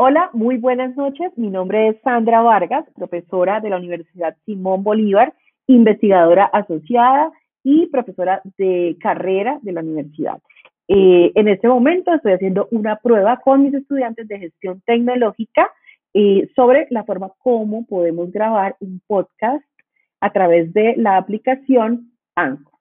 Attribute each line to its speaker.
Speaker 1: Hola, muy buenas noches. Mi nombre es Sandra Vargas, profesora de la Universidad Simón Bolívar, investigadora asociada y profesora de carrera de la universidad. Eh, en este momento estoy haciendo una prueba con mis estudiantes de gestión tecnológica eh, sobre la forma como podemos grabar un podcast a través de la aplicación Anchor.